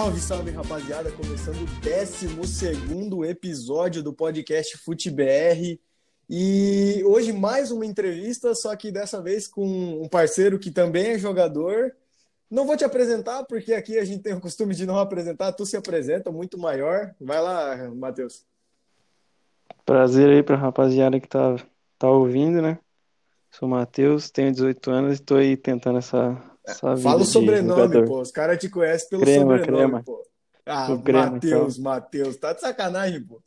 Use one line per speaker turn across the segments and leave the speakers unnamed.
Salve, salve, rapaziada! Começando o 12 episódio do podcast FuteBR. E hoje mais uma entrevista, só que dessa vez com um parceiro que também é jogador. Não vou te apresentar, porque aqui a gente tem o costume de não apresentar, tu se apresenta, muito maior. Vai lá, Matheus.
Prazer aí pra rapaziada que tá, tá ouvindo, né? Sou o Matheus, tenho 18 anos e tô aí tentando essa,
Fala o sobrenome, pô. Os caras te conhecem pelo
crema,
sobrenome,
crema.
pô. Ah,
crema,
Matheus, Matheus. Tá de sacanagem, pô.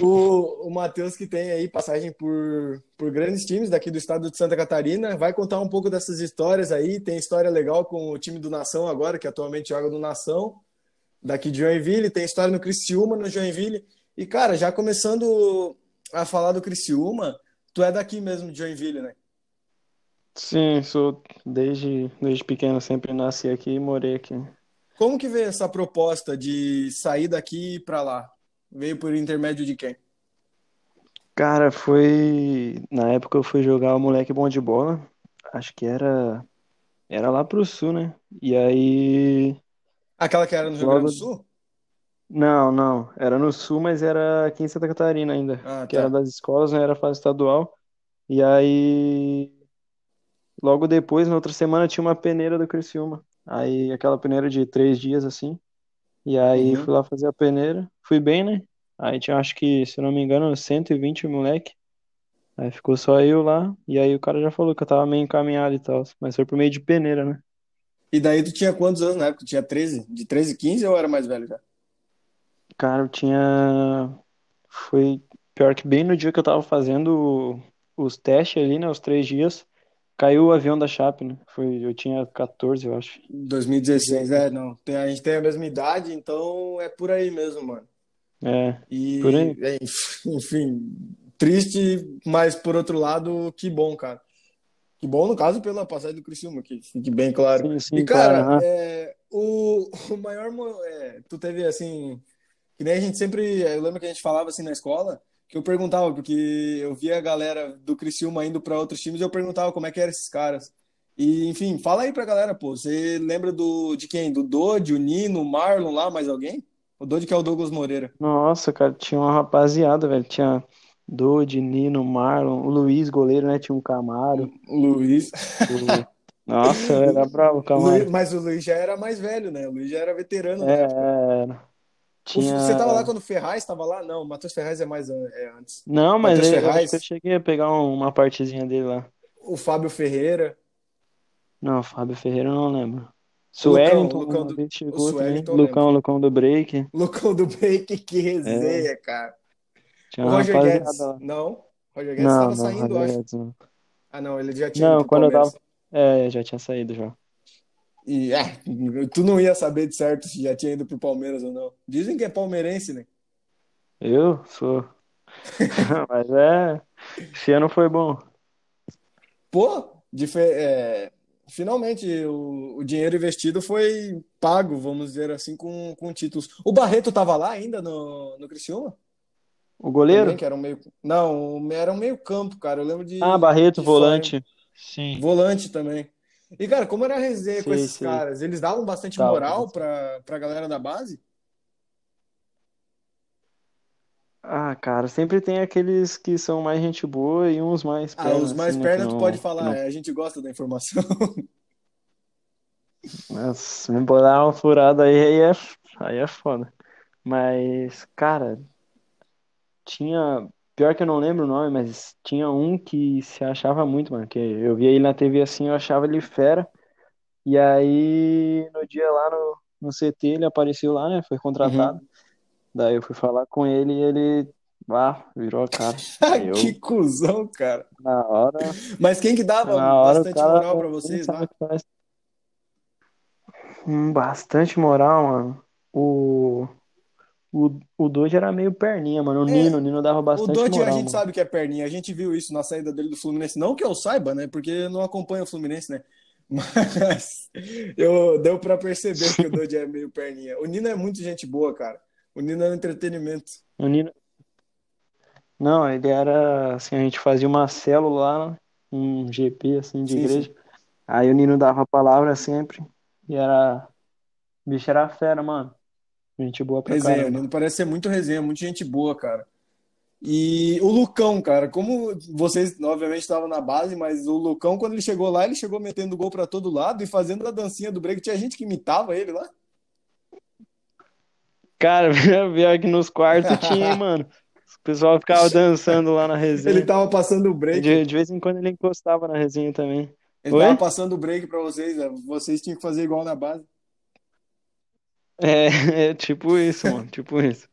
o o Matheus que tem aí passagem por, por grandes times daqui do estado de Santa Catarina, vai contar um pouco dessas histórias aí. Tem história legal com o time do Nação agora, que atualmente joga no Nação, daqui de Joinville. Tem história no Criciúma, no Joinville. E, cara, já começando a falar do Criciúma, tu é daqui mesmo de Joinville, né?
Sim, sou desde, desde pequeno, sempre nasci aqui e morei aqui.
Como que veio essa proposta de sair daqui para lá? Veio por intermédio de quem?
Cara, foi. Na época eu fui jogar o moleque bom de bola. Acho que era. Era lá pro sul, né? E aí.
Aquela que era no Rio Grande do Sul?
Não, não. Era no sul, mas era aqui em Santa Catarina ainda.
Ah,
Que
tá.
era das escolas, né? Era fase estadual. E aí. Logo depois, na outra semana, tinha uma peneira do Criciúma. Aí, aquela peneira de três dias, assim. E aí,
Uhum.
fui lá fazer a peneira. Fui bem, né? Aí tinha, acho que, se não me engano, 120 moleque. Aí ficou só eu lá. E aí, o cara já falou que eu tava meio encaminhado e tal. Mas foi por meio de peneira, né?
E daí tu tinha quantos anos na época? Tu tinha 13? De 13, 15 ou era mais velho já?
Cara, eu tinha. Foi pior que bem no dia que eu tava fazendo os testes ali, né? Os três dias. Caiu o avião da Chape, né? Foi... Eu tinha 14, eu acho.
2016, é, não. Tem- a gente tem a mesma idade, então é por aí mesmo, mano.
É.
E,
Por aí.
é, enfim, triste, mas por outro lado, que bom, cara. Que bom, no caso, pela passagem do Criciúma, que fique bem claro.
Sim, sim,
E, cara,
claro,
é, o, o maior. é, tu teve assim. Que nem a gente sempre. Eu lembro que a gente falava assim na escola, que eu perguntava, porque eu via a galera do Criciúma indo para outros times e eu perguntava como é que eram esses caras. E, enfim, fala aí pra galera, pô. Você lembra do, de quem? Do Dodge, o Nino, o Marlon lá, mais alguém? O Dodge que é o Douglas Moreira.
Nossa, cara, tinha uma rapaziada, velho. Tinha Dodi, Nino, Marlon, o Luiz, goleiro, né? Tinha um Camaro.
O Luiz.
Nossa, era bravo o Camaro.
Luiz- Mas o Luiz já era mais velho, né? O Luiz já era veterano na
É,
época.
era.
O-
Tinha.
Você tava lá quando o Ferraz tava lá? Não, o Matheus Ferraz é mais é antes.
Não, mas eu,
Ferraz?
eu cheguei a pegar um- uma partezinha dele lá.
O Fábio Ferreira.
Não, Fábio Ferreira eu não lembro.
O Lucão,
Suellington
o Lucão
uma
do- o
chegou.
Suellington
Lucão, Lucão do Break.
Lucão do Bake, que resenha, cara.
Tinha
O Roger Guedes. Não. Roger Guedes
Não,
tava
não,
saindo,
Roger
acho.
Guedes não.
Ah, não, ele já tinha
Não, quando eu tava. É, já tinha saído já.
E, é, tu não ia saber de certo se já tinha ido pro Palmeiras ou não. Dizem que é palmeirense, né?
Eu sou. Mas é. Esse ano foi bom.
Pô, dife- é, finalmente o, o dinheiro investido foi pago, vamos dizer assim, com, com títulos. O Barreto tava lá ainda no, no Criciúma?
O goleiro?
Também, que era um meio. Não, era um meio campo, cara. Eu lembro de.
Ah, Barreto,
de
volante. Sim.
Volante também. E, cara, como era a resenha com
Sei,
esses
sei.
caras? Eles davam bastante
Dava.
moral pra, pra galera da base?
Ah, cara, sempre tem aqueles que são mais gente boa e uns mais
Ah,
perna,
os mais
assim, né,
perna tu
não-
pode falar,
não-
é, a gente gosta da informação.
Nossa, me botar uma furada aí, aí é, aí é foda. Mas, cara, tinha. Pior que eu não lembro o nome, mas tinha um que se achava muito, mano. Que eu via ele na TV assim, eu achava ele fera. E aí, no dia lá no, no CT, ele apareceu lá, né? Foi contratado.
Uhum.
Daí eu fui falar com ele e ele. Ah, virou a cara. Aí eu,
Que cuzão, cara.
na hora.
Mas quem que dava
Na hora
bastante moral pra vocês lá?
faz. Hum, Bastante moral, mano. O, o, o Doge era meio perninha, mano. O
É,
Nino, o Nino dava
O
bastante
Dodge a
moral,
gente
mano.
sabe que é perninha, a gente viu isso na saída dele do Fluminense. Não que eu saiba, né? Porque eu não acompanho o Fluminense, né? Mas eu, deu pra perceber que o Dodge é meio perninha. O Nino é muito gente boa, cara. O Nino é um entretenimento.
O Nino. Não, ele era assim, a gente fazia uma célula lá, um GP assim de
Sim, sim.
igreja. Aí o Nino dava a palavra sempre e era bicho era fera, mano. Gente boa pra
Resenha, parece ser muito resenha, muito gente boa, cara. E o Lucão, cara, como vocês obviamente estavam na base, mas o Lucão, quando ele chegou lá, ele chegou metendo gol pra todo lado e fazendo a dancinha do break. Tinha gente que imitava ele lá.
Cara, pior que nos quartos tinha, mano. O pessoal ficava dançando lá na
Ele
resenha.
tava passando o break.
De, de vez em quando ele encostava na resenha também.
Ele
Oi?
tava passando o break pra vocês, né? vocês tinham que fazer igual na base.
É, é tipo isso, mano. Tipo isso.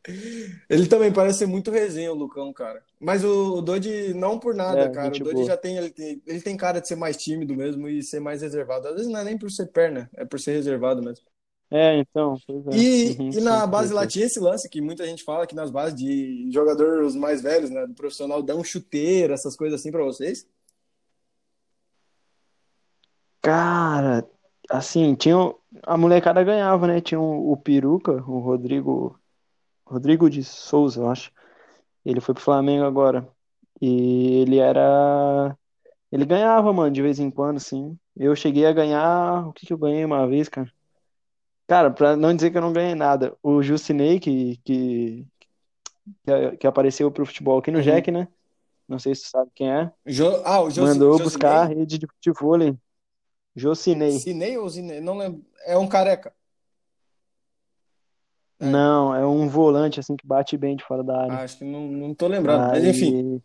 Ele também parece ser muito resenha, o Lucão, cara. Mas o, o Dodi, não por nada,
É,
cara. O Dodi já tem ele, tem, ele tem cara de ser mais tímido mesmo e ser mais reservado. Às vezes não é nem por ser perna, é por ser reservado mesmo.
É, então, pois é.
E,
Uhum,
e na base lá tinha esse lance que muita gente fala que nas bases de jogadores mais velhos, né, do profissional, dão chuteira, essas coisas assim pra vocês.
Cara, assim, tinha. A molecada ganhava, né? Tinha o, o Peruca, o Rodrigo. Rodrigo de Souza, eu acho. Ele foi pro Flamengo agora. E ele era. Ele ganhava, mano, de vez em quando, assim. Eu cheguei a ganhar. O que que eu ganhei uma vez, cara? Cara, pra não dizer que eu não ganhei nada, o Jusinei, que, que, que, apareceu pro futebol aqui no
Uhum.
Jack, né? Não sei se tu sabe quem é.
Jo, ah, o Josi,
Mandou
Josinei?
buscar a rede de futevôlei. Josinei.
Sinei ou Zinei? Não lembro. É um careca. É.
Não, é um volante assim que bate bem de fora da
Ah,
área.
acho que não, não tô lembrado. Mas enfim.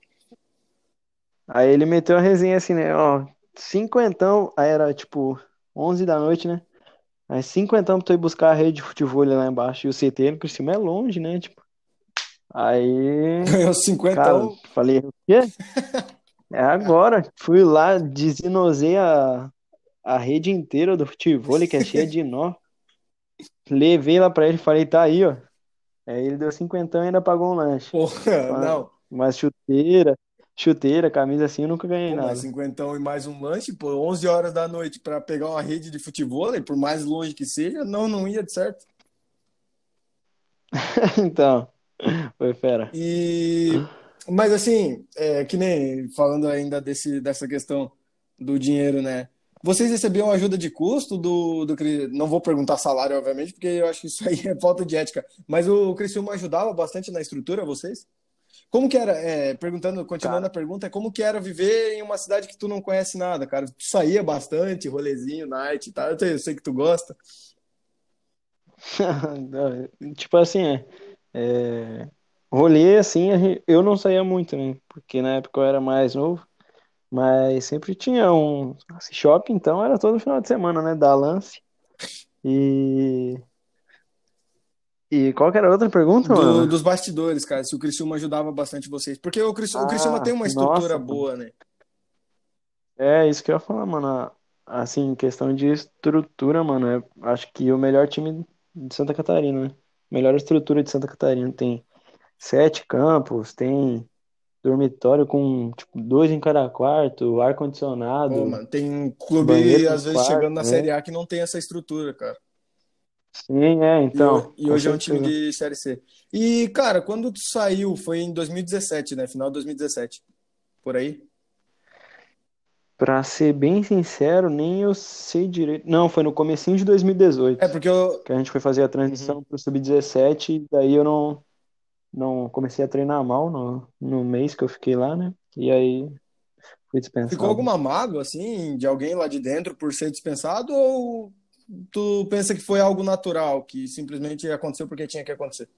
Aí, aí ele meteu a resenha assim, né? Ó, cinquentão, aí era tipo 11 da noite, né? Aí cinquentão pra tu ir buscar a rede de futebol lá embaixo. E o CT no cima é longe, né? Tipo, aí,
Ganhou
cara,
50.
falei, o quê? É agora. Fui lá, desinosei a, a rede inteira do futebol, que é cheia de nó. Levei lá pra ele e falei, tá aí, ó. Aí ele deu cinquentão e ainda pagou um lanche.
Porra, não.
Mas chuteira, chuteira, camisa assim, eu nunca ganhei
Pô,
nada.
mas cinquentão e mais um lanche, pô, 11 horas da noite pra pegar uma rede de futebol, por mais longe que seja, não, não ia de certo.
Então, foi fera.
E, mas assim, é, que nem falando ainda desse, dessa questão do dinheiro, né? Vocês recebiam ajuda de custo do, do Não vou perguntar salário, obviamente, porque eu acho que isso aí é falta de ética. Mas o Criciúma ajudava bastante na estrutura, vocês? Como que era, é, perguntando, continuando a pergunta, é como que era viver em uma cidade que tu não conhece nada, cara? Tu saía bastante, rolezinho, night e tal, eu sei, eu sei que tu gosta.
Tipo assim, é, é, rolê assim, eu não saía muito, né? Porque na época eu era mais novo, mas sempre tinha um shopping, então era todo final de semana, né? Dar lance. E. E qual que era a outra pergunta,
Do-
mano?
dos bastidores, cara, se o Criciúma ajudava bastante vocês. Porque o, Criciú- o Criciúma
Ah,
tem uma estrutura
nossa,
boa, né?
É isso que eu ia falar, mano. Assim, questão de estrutura, mano, é, acho que o melhor time de Santa Catarina, né? Melhor estrutura de Santa Catarina. Tem sete campos, tem dormitório com, tipo, dois em cada quarto, ar-condicionado,
tem clube, às vezes, chegando
quarto,
na
né?
Série A que não tem essa estrutura, cara.
Sim, é,
E,
então,
e
com
hoje é um time de Série C. E, cara, quando tu saiu, foi em 2017, né? Final de 2017. Por aí?
Pra ser bem sincero, nem eu sei direito. Não, foi no comecinho de 2018
É, porque eu.
que a gente foi fazer a
Uhum.
transição pro Sub-17 e daí eu não, não comecei a treinar mal no, no mês que eu fiquei lá, né? E aí fui
Ficou
dispensado.
alguma mágoa, assim, de alguém lá de dentro por ser dispensado? Ou tu pensa que foi algo natural, que simplesmente aconteceu porque tinha que acontecer?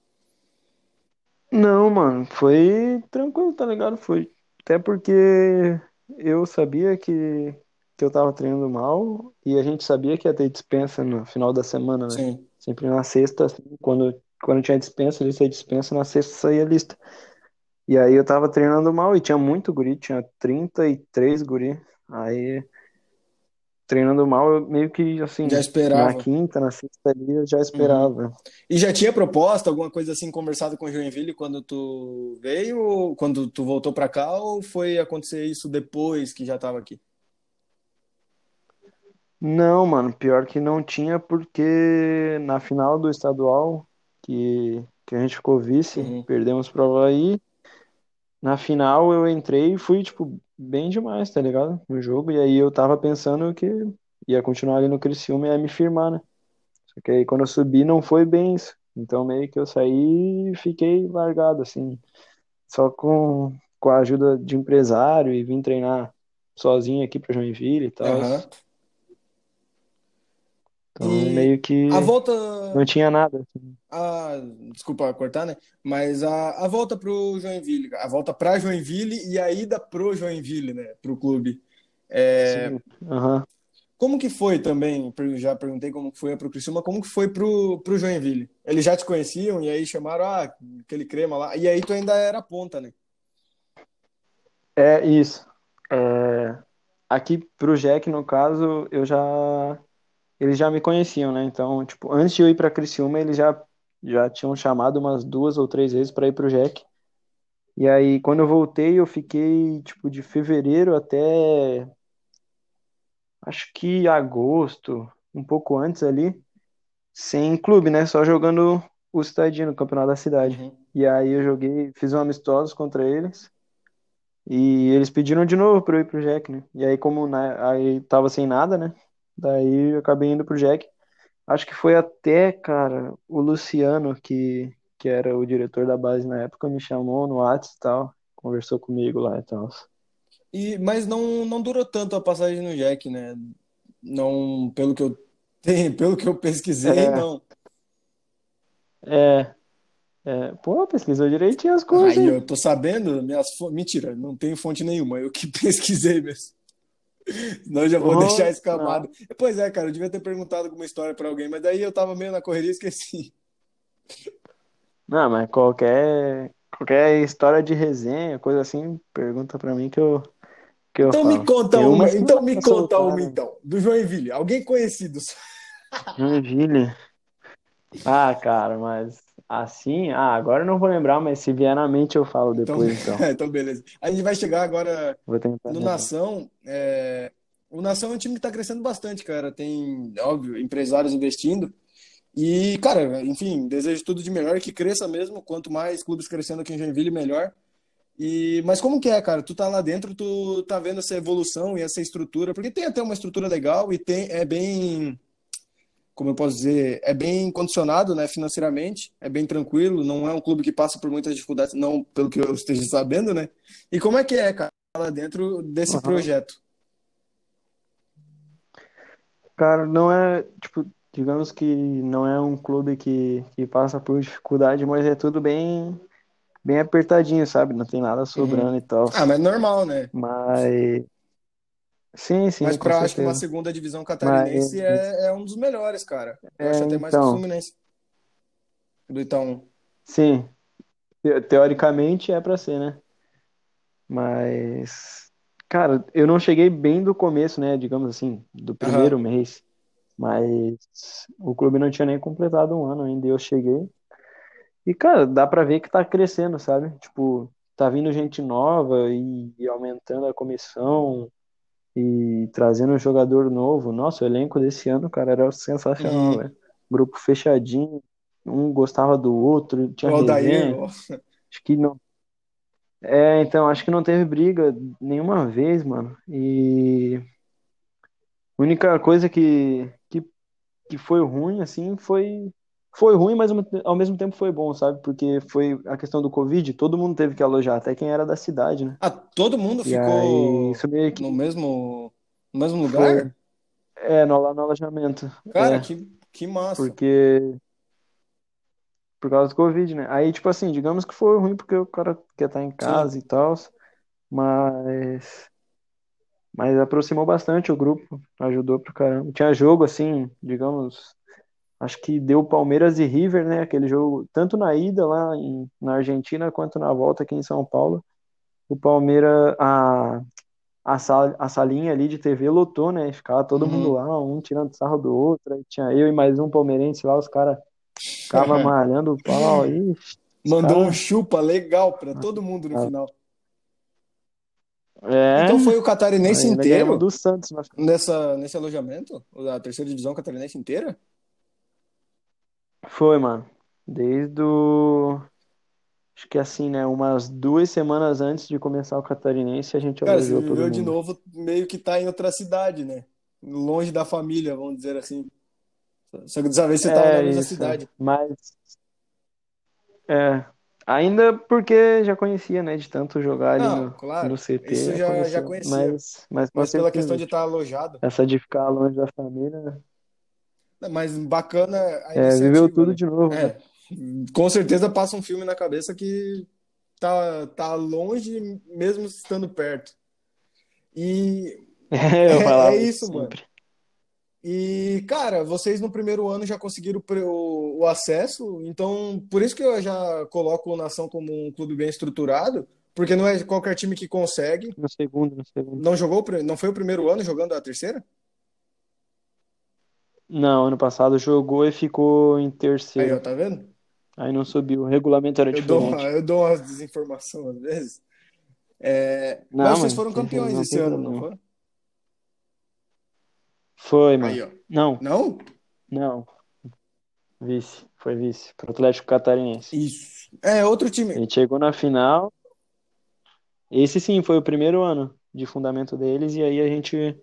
Não, mano, foi tranquilo, tá ligado? Foi até porque eu sabia que, que eu tava treinando mal e a gente sabia que ia ter dispensa no final da semana, né?
Sim.
Sempre na sexta, assim, quando, quando tinha dispensa, lista de dispensa, na sexta saía a lista. E aí eu tava treinando mal e tinha muito guri, tinha 33 guri. Aí, treinando mal, eu meio que, assim,
Já
na
esperava.
quinta, na sexta ali, eu já
Uhum.
esperava.
E já tinha proposta, alguma coisa assim, conversado com o Joinville quando tu veio, quando tu voltou pra cá, ou foi acontecer isso depois que já tava aqui?
Não, mano, pior que não tinha, porque na final do estadual, que, que a gente ficou vice,
Uhum.
perdemos pro Avaí. Na final eu entrei e fui, tipo, bem demais, tá ligado? No jogo. E aí eu tava pensando que ia continuar ali no Criciúma e ia me firmar, né? Só que aí quando eu subi não foi bem isso. Então meio que eu saí e fiquei largado, assim. Só com, com a ajuda de empresário e vim treinar sozinho aqui pra Joinville e tal.
Aham.
Então
E
meio que
a volta.
não tinha nada. assim.
A, desculpa cortar, né? Mas a, a volta pro Joinville, a volta pra Joinville e a ida pro Joinville, né? Pro clube. É,
Sim. Aham.
como que foi também? Já perguntei como foi pro Criciúma, como que foi pro, pro Joinville? Eles já te conheciam e aí chamaram, ah, aquele crema lá. E aí tu ainda era ponta, né?
É isso. É, aqui pro Jack, no caso, eu já eles já me conheciam, né? Então, tipo, antes de eu ir para Criciúma, eles já já tinham chamado umas duas ou três vezes para ir pro Jack. E aí, quando eu voltei, eu fiquei tipo de fevereiro até acho que agosto, um pouco antes ali, sem clube, né? Só jogando o Cidadino, no campeonato da cidade.
Uhum.
E aí eu joguei, fiz um amistoso contra eles. E eles pediram de novo pra eu ir pro Jack, né? E aí, como na, aí tava sem nada, né? Daí eu acabei indo pro Jack. Acho que foi até, cara, o Luciano, que, que era o diretor da base na época, me chamou no WhatsApp e tal, conversou comigo lá e tal.
E, mas não, não durou tanto a passagem no Jack, né? Não, pelo que eu tenho, pelo que eu pesquisei,
É.
não.
É, é, pô, pesquisou direitinho as coisas,
Aí eu tô sabendo, minhas fo- mentira, não tenho fonte nenhuma, eu que pesquisei mesmo. Eu já vou
Oh,
deixar escapado. Pois é, cara, eu devia ter perguntado alguma história pra alguém, mas daí eu tava meio na correria e esqueci.
Não, mas qualquer, qualquer história de resenha, coisa assim, pergunta pra mim que eu, que eu
Então
falo.
me conta
Tem
uma,
não
então me conta uma então, do Joinville, alguém conhecido.
Joinville. Ah, cara, mas assim, ah, agora eu não vou lembrar, mas se vier na mente eu falo
Então,
depois, então.
então beleza. A gente vai chegar agora no. Nação. é, O Nação é um time que tá crescendo bastante, cara. Tem, óbvio, empresários investindo. E, cara, enfim, desejo tudo de melhor, que cresça mesmo. Quanto mais clubes crescendo aqui em Joinville, melhor. E, mas como que é, cara? Tu tá lá dentro, tu tá vendo essa evolução e essa estrutura, porque tem até uma estrutura legal e tem, é bem, como eu posso dizer, é bem condicionado, né, financeiramente, é bem tranquilo, não é um clube que passa por muitas dificuldades, não pelo que eu esteja sabendo, né? E como é que é, cara, lá dentro desse
Aham.
projeto?
Cara, não é, tipo, digamos que não é um clube que, que passa por dificuldade, mas é tudo bem, bem apertadinho, sabe? Não tem nada sobrando e tal.
Ah, mas é normal, né?
Mas, sim, sim,
Mas pra, acho que uma segunda divisão catarinense
Mas,
é, é um dos melhores, cara. Eu
é,
acho até mais que o
então,
Fluminense, do Itaú.
sim, te- teoricamente é pra ser, né? Mas, cara, eu não cheguei bem do começo, né? Digamos assim, do primeiro mês. Mas o clube não tinha nem completado um ano ainda. e Eu cheguei. E, cara, dá pra ver que tá crescendo, sabe? Tipo, tá vindo gente nova e aumentando a comissão e trazendo um jogador novo. Nossa, o elenco desse ano, cara, era sensacional,
Uhum.
velho. Grupo fechadinho, um gostava do outro, tinha
O
resenha.
ó.
Acho que não. É, então, acho que não teve briga nenhuma vez, mano. E a única coisa que, que, que foi ruim, assim, foi. Foi ruim, mas ao mesmo tempo foi bom, sabe? Porque foi a questão do Covid, todo mundo teve que alojar, até quem era da cidade, né?
Ah, todo mundo
E aí,
ficou
meio que
no mesmo, no mesmo
foi.
lugar?
É, no, lá no alojamento.
Cara,
É,
que, que massa.
porque. Por causa do Covid, né? Aí, tipo assim, digamos que foi ruim porque o cara quer estar em
Sim.
casa e tal, mas. Mas aproximou bastante o grupo, ajudou pra caramba. Tinha jogo assim, digamos, acho que deu Palmeiras e River, né? Aquele jogo, tanto na ida lá em, na Argentina quanto na volta aqui em São Paulo. O Palmeiras, a, a, sala, a salinha ali de TV lotou, né? Ficava todo mundo
Uhum.
lá, um tirando sarro do outro. Aí tinha eu e mais um palmeirense lá, os caras ficavam malhando o pau. Os
Mandou um
caras.
chupa legal pra todo mundo no final.
É,
Então foi o catarinense inteiro
do Santos na
nessa, nesse alojamento? A terceira divisão catarinense inteira?
Foi, mano. Desde o. Acho que assim, né? Umas duas semanas antes de começar o Catarinense, a gente
Cara, você viveu de novo meio que tá em outra cidade, né? Longe da família, vamos dizer assim. Só que dessa vez você tava na
É
mesma cidade.
mas é, ainda porque já conhecia, né, de tanto jogar ali
Não,
no,
claro,
no CT,
isso
já
já, já
conhecia,
conhecia.
mas, mas
Mas pela questão de estar alojado.
essa de ficar longe da família,
Mas bacana a
é, viveu tudo
né?
de novo, né?
É, com certeza passa um filme na cabeça que tá, tá longe mesmo estando perto. E
É,
é, é
isso
isso, mano.
sempre.
E, cara, vocês no primeiro ano já conseguiram o, o- acesso, então por isso que eu já coloco o Nação como um clube bem estruturado, porque não é qualquer time que consegue.
No segundo, no segundo.
Não jogou, não foi o primeiro ano jogando a terceira?
Não, ano passado jogou e ficou em
Aí, ó,
terceiro.
tá vendo?
Aí não subiu, o regulamento era
Eu dou, uma-
diferente.
eu dou umas desinformações às vezes. É,
Não,
mas vocês foram campeões
não
esse ano, não
problema.
foram?
Foi, mano.
Aí.
Não,
Não?
não. Vice, foi vice pro Atlético Catarinense.
Isso. É, outro
A
time.
gente chegou na final. Esse sim foi o primeiro ano de fundamento deles e aí a gente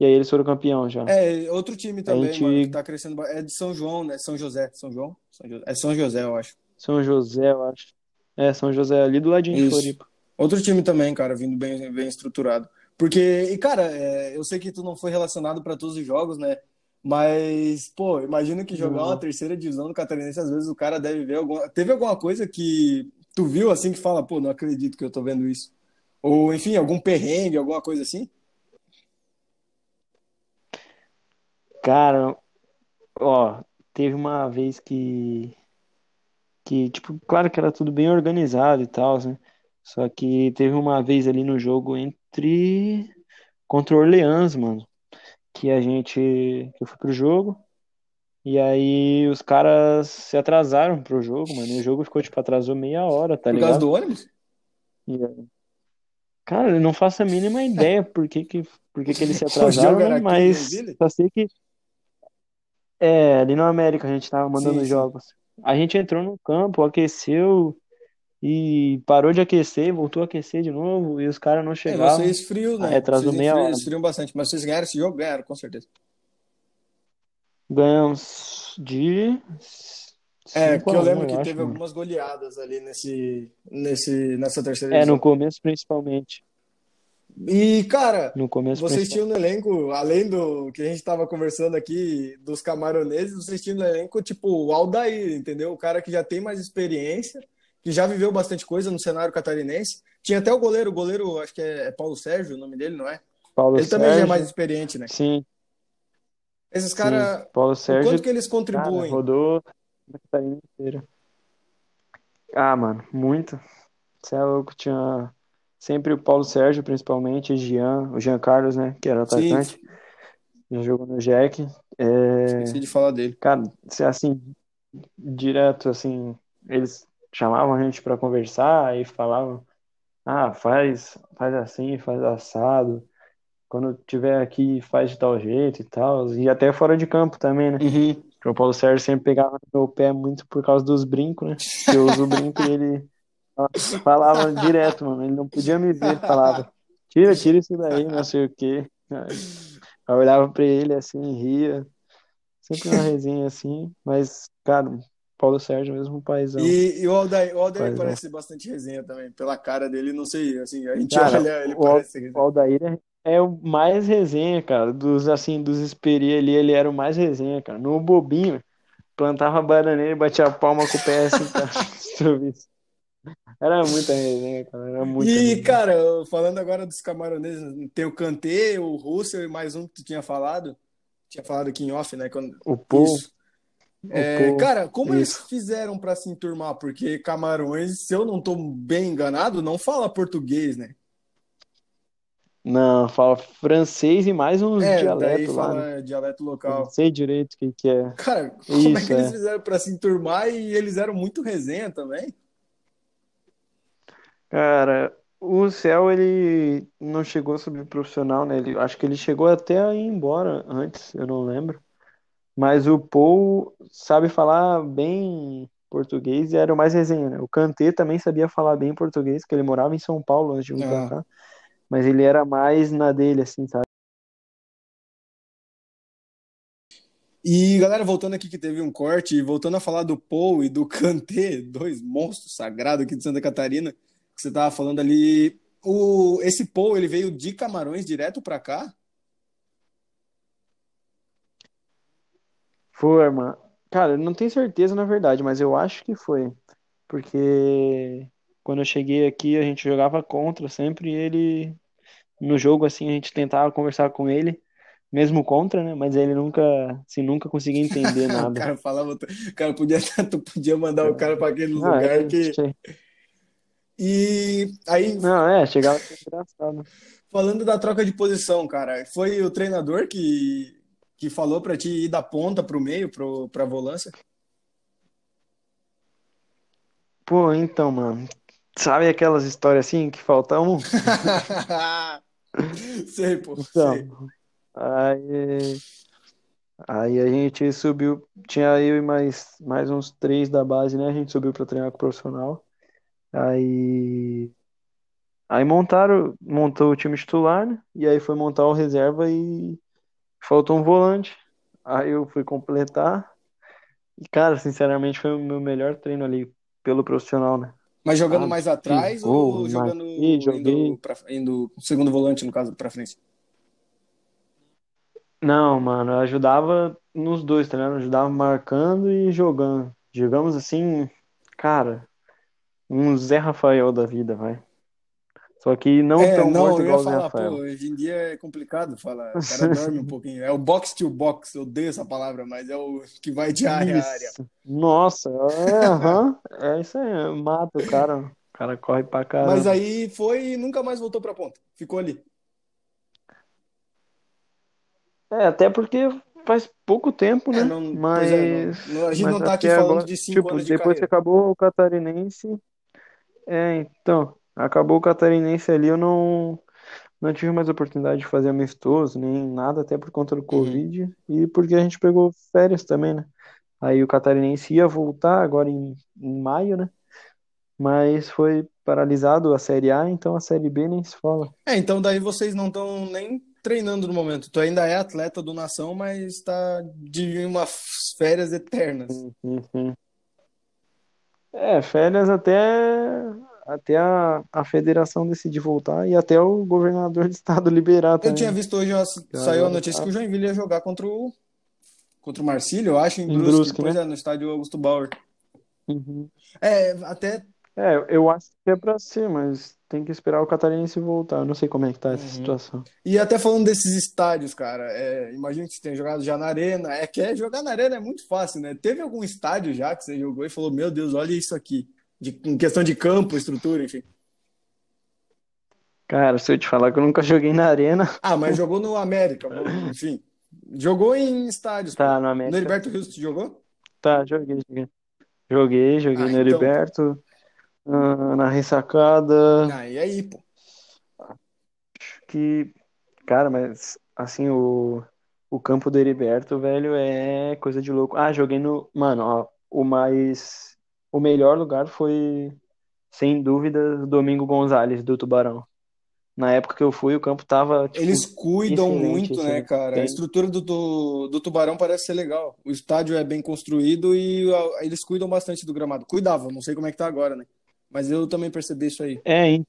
e aí eles foram campeão já.
É, outro time também, mano, que
gente
tá crescendo. É de São João, né? São José. São João? São José. É São José, eu acho.
São José, eu acho. É, São José ali do ladinho de
Isso.
Floripa.
Outro time também, cara, vindo bem, bem estruturado. Porque, e cara, é, eu sei que tu não foi relacionado pra todos os jogos, né? Mas, pô, imagino que jogar uma
Não.
terceira divisão do Catarinense, às vezes o cara deve ver alguma. Teve alguma coisa que tu viu assim que fala, pô, não acredito que eu tô vendo isso. Ou, enfim, algum perrengue, alguma coisa assim?
Cara, ó, teve uma vez que que tipo, claro que era tudo bem organizado e tal, né? Só que teve uma vez ali no jogo entre contra o Orleans, mano, que a gente que eu fui pro jogo e aí os caras se atrasaram pro jogo, mano. E o jogo ficou tipo atrasou meia hora, tá
Por causa
ligado?
do ônibus?
E, cara, eu não faço a mínima ideia por que que por que que eles se atrasaram,
em
mas só sei que é, ali no América a gente tava mandando
Sim, sim.
jogos. A gente entrou no campo, aqueceu e parou de aquecer, voltou a aquecer de novo e os caras não
É,
chegavam.
vocês frios,
Aí
né?
meia
esfriam,
hora.
esfriam bastante. Mas vocês ganharam esse jogo? Ganharam, com certeza.
Ganhamos de
É,
5
porque eu
1,
lembro
eu
que
acho,
teve
mano.
algumas goleadas ali nesse, nesse, nessa terceira
É, no
divisão.
começo principalmente.
E, cara,
No começo
vocês tinham no elenco, além do que a gente tava conversando aqui, dos camaroneses, vocês tinham no elenco, tipo, o Aldair, entendeu? O cara que já tem mais experiência, que já viveu bastante coisa no cenário catarinense. Tinha até o goleiro, o goleiro, acho que é, é Paulo Sérgio, o nome dele, não é?
Paulo
Ele também já é mais
Sérgio.
experiente, né?
Sim,
Esses caras,
Paulo
o quanto
Sérgio,
que eles
cara,
contribuem?
rodou a Catarina inteira. Ah, mano, muito. Você é louco, tinha sempre o Paulo Sérgio, principalmente, o Jean, o Jean Carlos, né, que era
Sim,
atacante, já jogou no Jack. É,
esqueci de falar dele.
cara, assim, direto, assim, eles chamavam a gente pra conversar e falavam, ah, faz, faz assim, faz assado, quando tiver aqui faz de tal jeito e tal, e até fora de campo também, né?
Uhum.
O Paulo Sérgio sempre pegava no meu pé muito por causa dos brincos, né? Que eu uso brinco e ele falava direto, mano. Ele não podia me ver, falava, tira, tira isso daí, não sei o quê. Aí Eu olhava pra ele assim, ria. Sempre uma resenha assim, mas, cara, Paulo Sérgio mesmo, paizão.
E, e o Aldair, o Aldair
Paizão.
parece bastante resenha também, pela cara dele, não sei, assim, a gente
Cara,
olha, ele
o,
parece
o. Aldair é, é o mais resenha, cara. Dos, assim, dos Esperi ali, ele era o mais resenha, cara. No bobinho, plantava bananeira e batia a palma com o pé assim, cara. Era muita resenha, cara. Era muita
E,
resenha.
cara, falando agora dos camaroneses, tem o Kanté, o Russell e mais um que tu tinha falado. Tinha falado aqui em off, né? Quando...
O Paul,
É, cara, como eles
isso.
fizeram pra se enturmar? Porque Camarões, se eu não tô bem enganado, não fala português, né?
Não, fala francês e mais uns
É,
dialetos lá, né?
dialeto
Eu não
local.
sei direito o que que é.
Cara, como é
Isso,
que eles
é.
fizeram pra se enturmar e eles eram muito resenha também?
Cara, o Céu, ele não chegou a subir profissional, né? Ele, acho que ele chegou até a ir embora antes, eu não lembro. Mas o Paul sabe falar bem português e era o mais resenha, né? O Kanté também sabia falar bem português, porque ele morava em São Paulo antes de vir pra
Ah,
cá. Mas ele era mais na dele, assim, sabe?
E galera, voltando aqui que teve um corte, e voltando a falar do Paul e do Kanté, dois monstros sagrados aqui de Santa Catarina, que você tava falando ali, o esse Paul, ele veio de Camarões direto pra cá?
Foi, mano. Cara, eu não tenho certeza na verdade, mas eu acho que foi. Porque quando eu cheguei aqui, a gente jogava contra sempre e ele, no jogo, assim, a gente tentava conversar com ele, mesmo contra, né? Mas ele nunca, assim, nunca conseguia entender
O
nada.
cara falava, o cara podia, tu podia mandar o cara para aquele
Não,
lugar que. E aí,
não, é, chegava a ser engraçado.
falando da troca de posição, cara, foi o treinador que, que falou para ti ir da ponta pro meio, pro, pra volância?
Pô, então, mano, sabe aquelas histórias assim que falta um?
Sei, pô, sei.
Então, aí, aí a gente subiu, tinha eu e mais, mais uns três da base, né? A gente subiu pra treinar com o profissional. Aí, aí montaram, montou o time titular, né? E aí foi montar o reserva e faltou um volante. Aí eu fui completar. E, cara, sinceramente, foi o meu melhor treino ali pelo profissional, né?
Mas jogando
Ah,
mais atrás
gol,
ou jogando
marquei,
indo para indo segundo volante no caso para frente?
Não, mano, eu ajudava nos dois, tá ligado? Eu ajudava marcando e jogando. Digamos assim, cara, um Zé Rafael da vida, vai. Só que não
É,
tão
não,
igual o Zé
falar, pô,
Rafael.
hoje em dia é complicado falar, o cara dorme um pouquinho. É o box to box, eu odeio essa palavra, mas é o que vai de área a área.
Nossa, é, é isso aí, mata o cara. O cara corre pra
Mas
caramba.
aí foi e nunca mais voltou pra ponta. Ficou ali.
É, até porque faz pouco tempo,
É,
né?
é, não,
Mas,
não- a gente
mas
não tá aqui falando
agora,
de cinco
tipo,
anos de
depois que
carreira.
acabou o Catarinense, é, então, acabou o Catarinense ali, eu não, não tive mais oportunidade de fazer amistoso, nem nada, até por conta do
Uhum.
Covid e porque a gente pegou férias também, né? Aí o Catarinense ia voltar agora em, em maio, né? Mas foi paralisado a Série A, então a Série B nem se fala.
É, então daí vocês não estão nem treinando no momento. Tu ainda é atleta do Nação, mas tá de umas férias eternas.
Sim, sim. É, férias até, até a, a federação decidir voltar e até o governador do estado liberar
Eu
também.
tinha
né?
visto hoje, ó, saiu a
agora
notícia
tá
que o Joinville ia jogar contra o, contra o Marcílio, eu acho, em
em
Brusque.
Brusque, né?
é, no estádio Augusto Bauer.
Uhum.
É, até.
É, eu acho que é pra ser, mas tem que esperar o Catarinense voltar. Eu não sei como é que tá essa
Uhum.
situação.
E até falando desses estádios, cara, é, imagino que você tenha jogado já na arena. É que é, jogar na arena é muito fácil, né? Teve algum estádio já que você jogou e falou, meu Deus, olha isso aqui. De, em questão de campo, estrutura, enfim.
Cara, se eu te falar que eu nunca joguei na arena,
Ah, mas jogou no América, enfim. Jogou em estádios, pô.
tá, no
No
América.
Heriberto Rios, tu jogou?
Tá, joguei, joguei. Joguei, joguei
Ah,
no
então.
Heriberto, ah, na ressacada.
Ah, e aí, pô?
que, cara, mas assim, o, o campo do Heriberto, velho, é coisa de louco. Ah, joguei no. Mano, ó, o mais. O melhor lugar foi, sem dúvida, Domingo Gonzalez, do Tubarão. Na época que eu fui, o campo tava, tipo,
Eles cuidam muito, né,
assim.
cara? A
Tem-
estrutura do, do, do Tubarão parece ser legal. O estádio é bem construído e a- eles cuidam bastante do gramado. Cuidavam, não sei como é que tá agora, né? Mas eu também percebi isso aí.
É, en-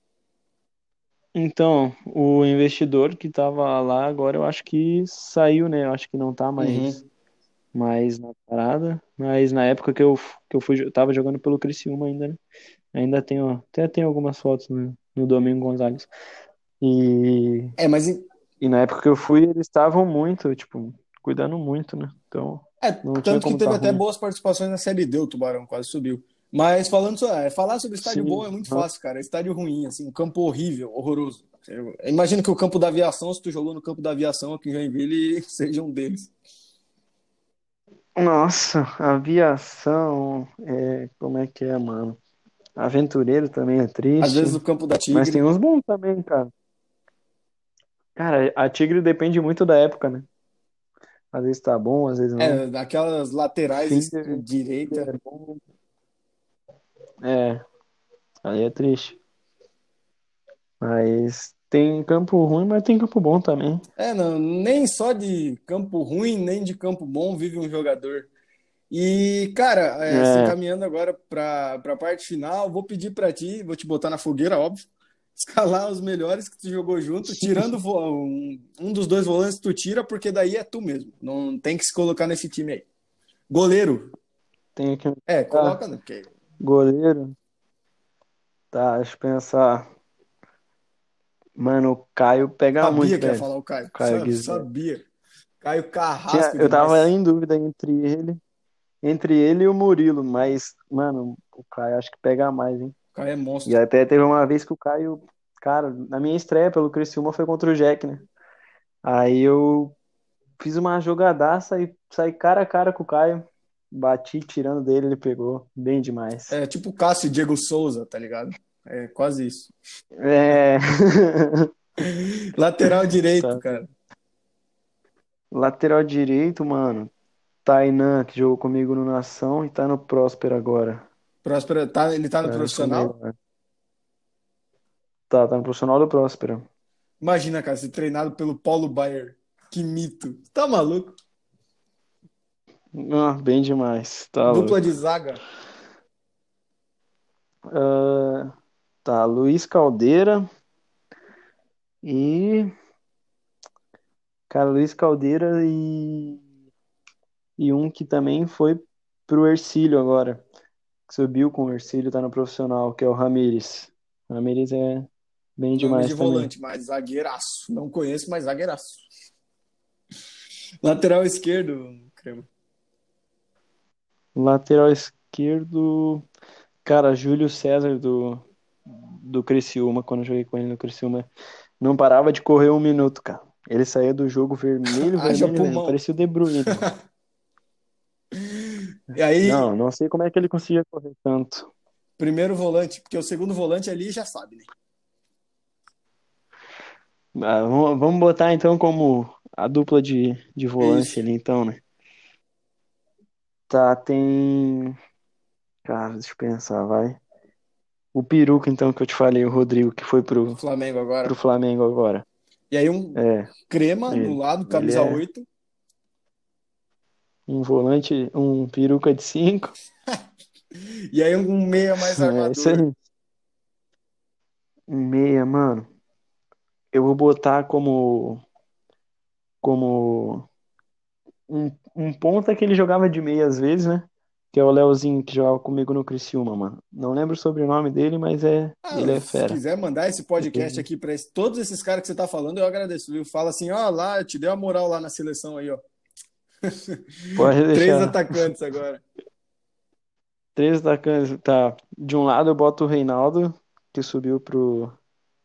então, o investidor que tava lá agora, eu acho que saiu, né? Eu acho que não tá mais,
Uhum.
mais na parada. Mas na época que eu, que eu fui, eu tava jogando pelo Criciúma ainda, né? Ainda tenho, até tenho algumas fotos no, no Domingo Gonzalez. E,
É, mas
e na época que eu fui, eles estavam muito, tipo, cuidando muito, né? Então,
é, tanto que teve
tá
até boas participações na Série D, o Tubarão quase subiu. Mas falando so- é, falar sobre estádio
Sim,
bom é muito fácil, cara. Estádio ruim, assim, um campo horrível, horroroso. Eu imagino que o campo da aviação, se tu jogou no campo da aviação aqui em Joinville, seja um deles.
Nossa, aviação, é, como é que é, mano? Aventureiro também é
Às
triste,
vezes o campo da
mas tem
Tigre.
uns bons também, cara. Cara, a Tigre depende muito da época, né? Às vezes tá bom, às vezes não.
É, daquelas laterais
de
direita.
é bom. É, aí é triste. Mas Tem campo ruim, mas tem campo bom também.
É, não, nem só de campo ruim, nem de campo bom vive um jogador. E, cara, é,
É,
encaminhando agora para a parte final, vou pedir para ti, vou te botar na fogueira, óbvio, escalar os melhores que tu jogou junto, tirando um, um dos dois volantes tu tira, porque daí é tu mesmo. Não tem que se colocar nesse time aí. Goleiro,
tem um
é, coloca, né? Porque
goleiro. Tá, deixa eu pensar. Mano, o Caio pega
sabia
muito,
que ia
velho.
falar o Caio.
Caio
Sa-
Guizé.
Sabia. Caio
Tinha,
Carrasco
eu tava em dúvida entre ele, entre ele e o Murilo, mas, mano, o Caio acho que pega mais, hein?
O Caio é
E
monstro.
até teve uma vez que o Caio, cara, na minha estreia pelo Criciúma foi contra o Jack, né? Aí eu fiz uma jogadaça e saí cara a cara com o Caio, bati tirando dele, ele pegou, bem demais.
É tipo o Cássio e Diego Souza, tá ligado? É quase isso.
É.
Lateral direito,
Tá.
cara.
Lateral direito, mano. Tainan, que jogou comigo no Nação e tá no Próspero agora.
Próspero, tá, ele tá no
Tá,
profissional?
comigo, né? Tá, tá no profissional do Próspero.
Imagina, cara, ser treinado pelo Paulo Baier. Que mito. Tá maluco?
Ah, bem demais. Tá.
Dupla de zaga.
Ah, tá, Luiz Caldeira e. Cara, Luiz Caldeira e. E um que também foi pro Ercílio agora. Que subiu com o Ercílio, tá no profissional, que é o Ramires. Ramires é bem demais
de
também.
volante, mas zagueiraço. Não conheço, mas zagueiraço. Lateral esquerdo, Crema.
Lateral esquerdo. Cara, Júlio César do, do Criciúma, quando eu joguei com ele no Criciúma, não parava de correr um minuto, cara. Ele saía do jogo vermelho, vermelho, mesmo, parecia o De Bruyne.
E aí,
Não, não sei como é que ele conseguia correr tanto.
primeiro volante, porque o segundo volante ali já sabe, né?
Ah, vamos, vamos botar então como a dupla de, de volante
Isso.
ali, então, né? Tá, tem. Cara, deixa eu pensar, vai. O Peruca, então, que eu te falei, o Rodrigo, que foi pro,
Flamengo agora.
pro Flamengo agora.
E aí um
É,
crema
Ele-
no lado, camisa
é-
8.
um volante, um peruca de cinco.
E aí um meia mais
É isso
armador.
aí. Um Meia, mano. Eu vou botar como como um, um ponta que ele jogava de meia às vezes, né? Que é o Leozinho que jogava comigo no Criciúma, mano. Não lembro o sobrenome dele, mas é
Ah,
ele é
se
fera.
quiser mandar esse podcast aqui para todos esses caras que você tá falando, eu agradeço, viu? Fala assim, ó, lá, eu te dei a moral lá na seleção aí, ó.
Pode
Três
deixar.
atacantes agora.
Três atacantes. Tá. De um lado eu boto o Reinaldo, que subiu pro,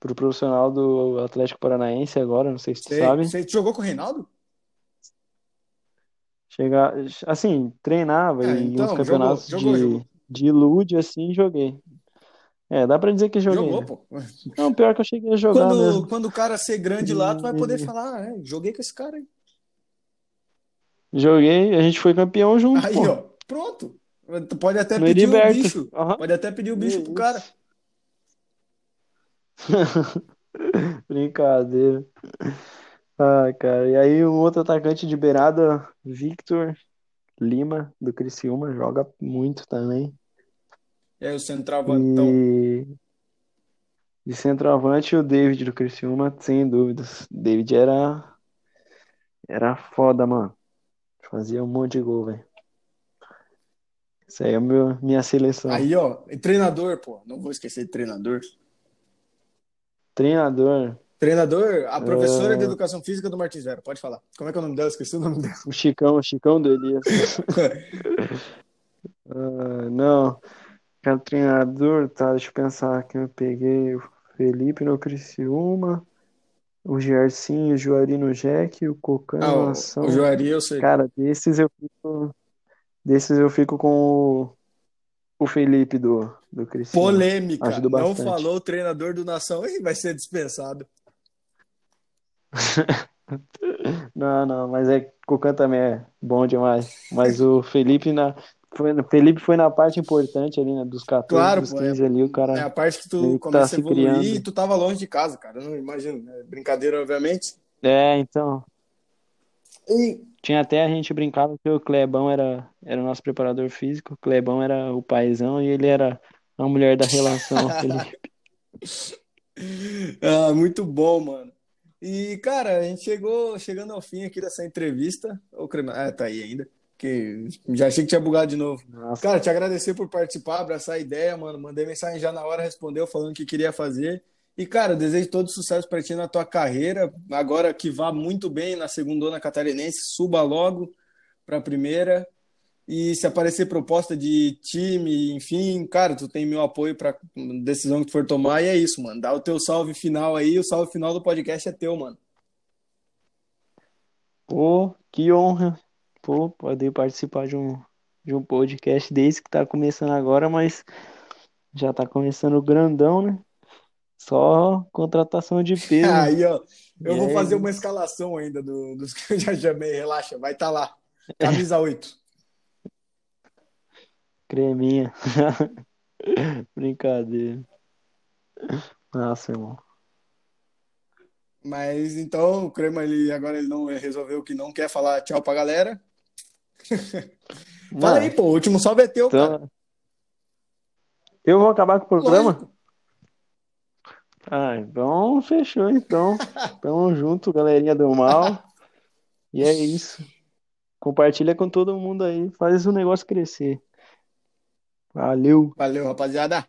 pro profissional do Atlético Paranaense agora, não sei se tu sabe.
você jogou com o Reinaldo?
Chegar, assim, treinava
É,
e
então,
uns campeonatos
jogou,
de,
jogou.
de ilude, assim, joguei. É, dá pra dizer que joguei,
Jogou,
né?
pô.
Não, pior que eu cheguei a jogar
Quando,
mesmo.
quando o cara ser grande lá, tu vai poder falar, ah, é, joguei com esse cara aí.
Joguei, a gente foi campeão junto,
Aí,
pô.
ó, pronto. Tu pode até
No
pedir o bicho.
Aham.
Pode até pedir o bicho pro
Isso.
cara.
Brincadeira. Ah, cara. E aí, o outro atacante de beirada, Victor Lima, do Criciúma, joga muito também.
E aí o centroavantão.
E de centroavante, o David do Criciúma, sem dúvidas. David era, era foda, mano. Fazia um monte de gol, velho. Isso aí é o meu, minha seleção.
Aí, ó, e treinador, pô. Não vou esquecer de treinador.
Treinador,
Treinador, a professora
É.
de educação física do Martins Zero. Pode falar. Como é que é o nome dela? Esqueci o nome dela.
o Chicão, o Chicão do Elias. Ah, não, cara, treinador, tá, deixa eu pensar aqui, eu peguei o Felipe no Criciúma, o Gersinho, o Juari no Jack, o Cocan
Ah, o,
Nação.
o Juari, eu sei.
Cara, desses eu fico, desses eu fico com o, o Felipe do, do Criciúma.
Polêmica. Não falou o treinador do Nação. Ih, vai ser dispensado.
Não, não, mas é que o Cucan também é bom demais. Mas o Felipe na foi, Felipe foi na parte importante ali, né, dos 14,
Claro,
dos
pô, é,
15 ali, o
é
cara
a parte que tu
tá
começa a
se
evoluir e
criando.
tu tava longe de casa, cara. Não imagino. né? Brincadeira, obviamente.
É, então,
E,
tinha até a gente brincava que o Clebão era era o nosso preparador físico, o Clebão era o paizão e ele era a mulher da relação, Felipe.
ah, muito bom, mano. E, cara, a gente chegou chegando ao fim aqui dessa entrevista. Ô, Crema, ah, tá aí ainda. Que já achei que tinha bugado de novo.
Nossa,
Cara, te agradecer por participar, abraçar a ideia, mano. Mandei mensagem já na hora, respondeu falando que queria fazer. E, cara, desejo todo sucesso pra ti na tua carreira. Agora que vá muito bem na segundona catarinense, suba logo pra primeira. E se aparecer proposta de time, enfim, cara, tu tem meu apoio pra decisão que tu for tomar. E é isso, mano. Dá o teu salve final aí. O salve final do podcast é teu, mano.
pô, que honra, pô, poder participar de um de um podcast desse que tá começando agora, mas já tá começando grandão, né? Só contratação de peso.
Aí, ó.
E
Eu vou
é
fazer uma escalação ainda do- dos que eu já chamei. Relaxa, vai estar lá. Camisa 8.
Creminha. Brincadeira. Nossa, irmão.
Mas então, o Crema, ele, agora ele não resolveu que não quer falar tchau pra galera. Fala aí, pô. O último salve é teu, cara.
então, eu vou acabar com o programa?
Lógico.
Ah, então fechou, então. Tamo junto, galerinha do mal. E é isso. Compartilha com todo mundo aí. Faz o negócio crescer. Valeu.
Valeu, rapaziada.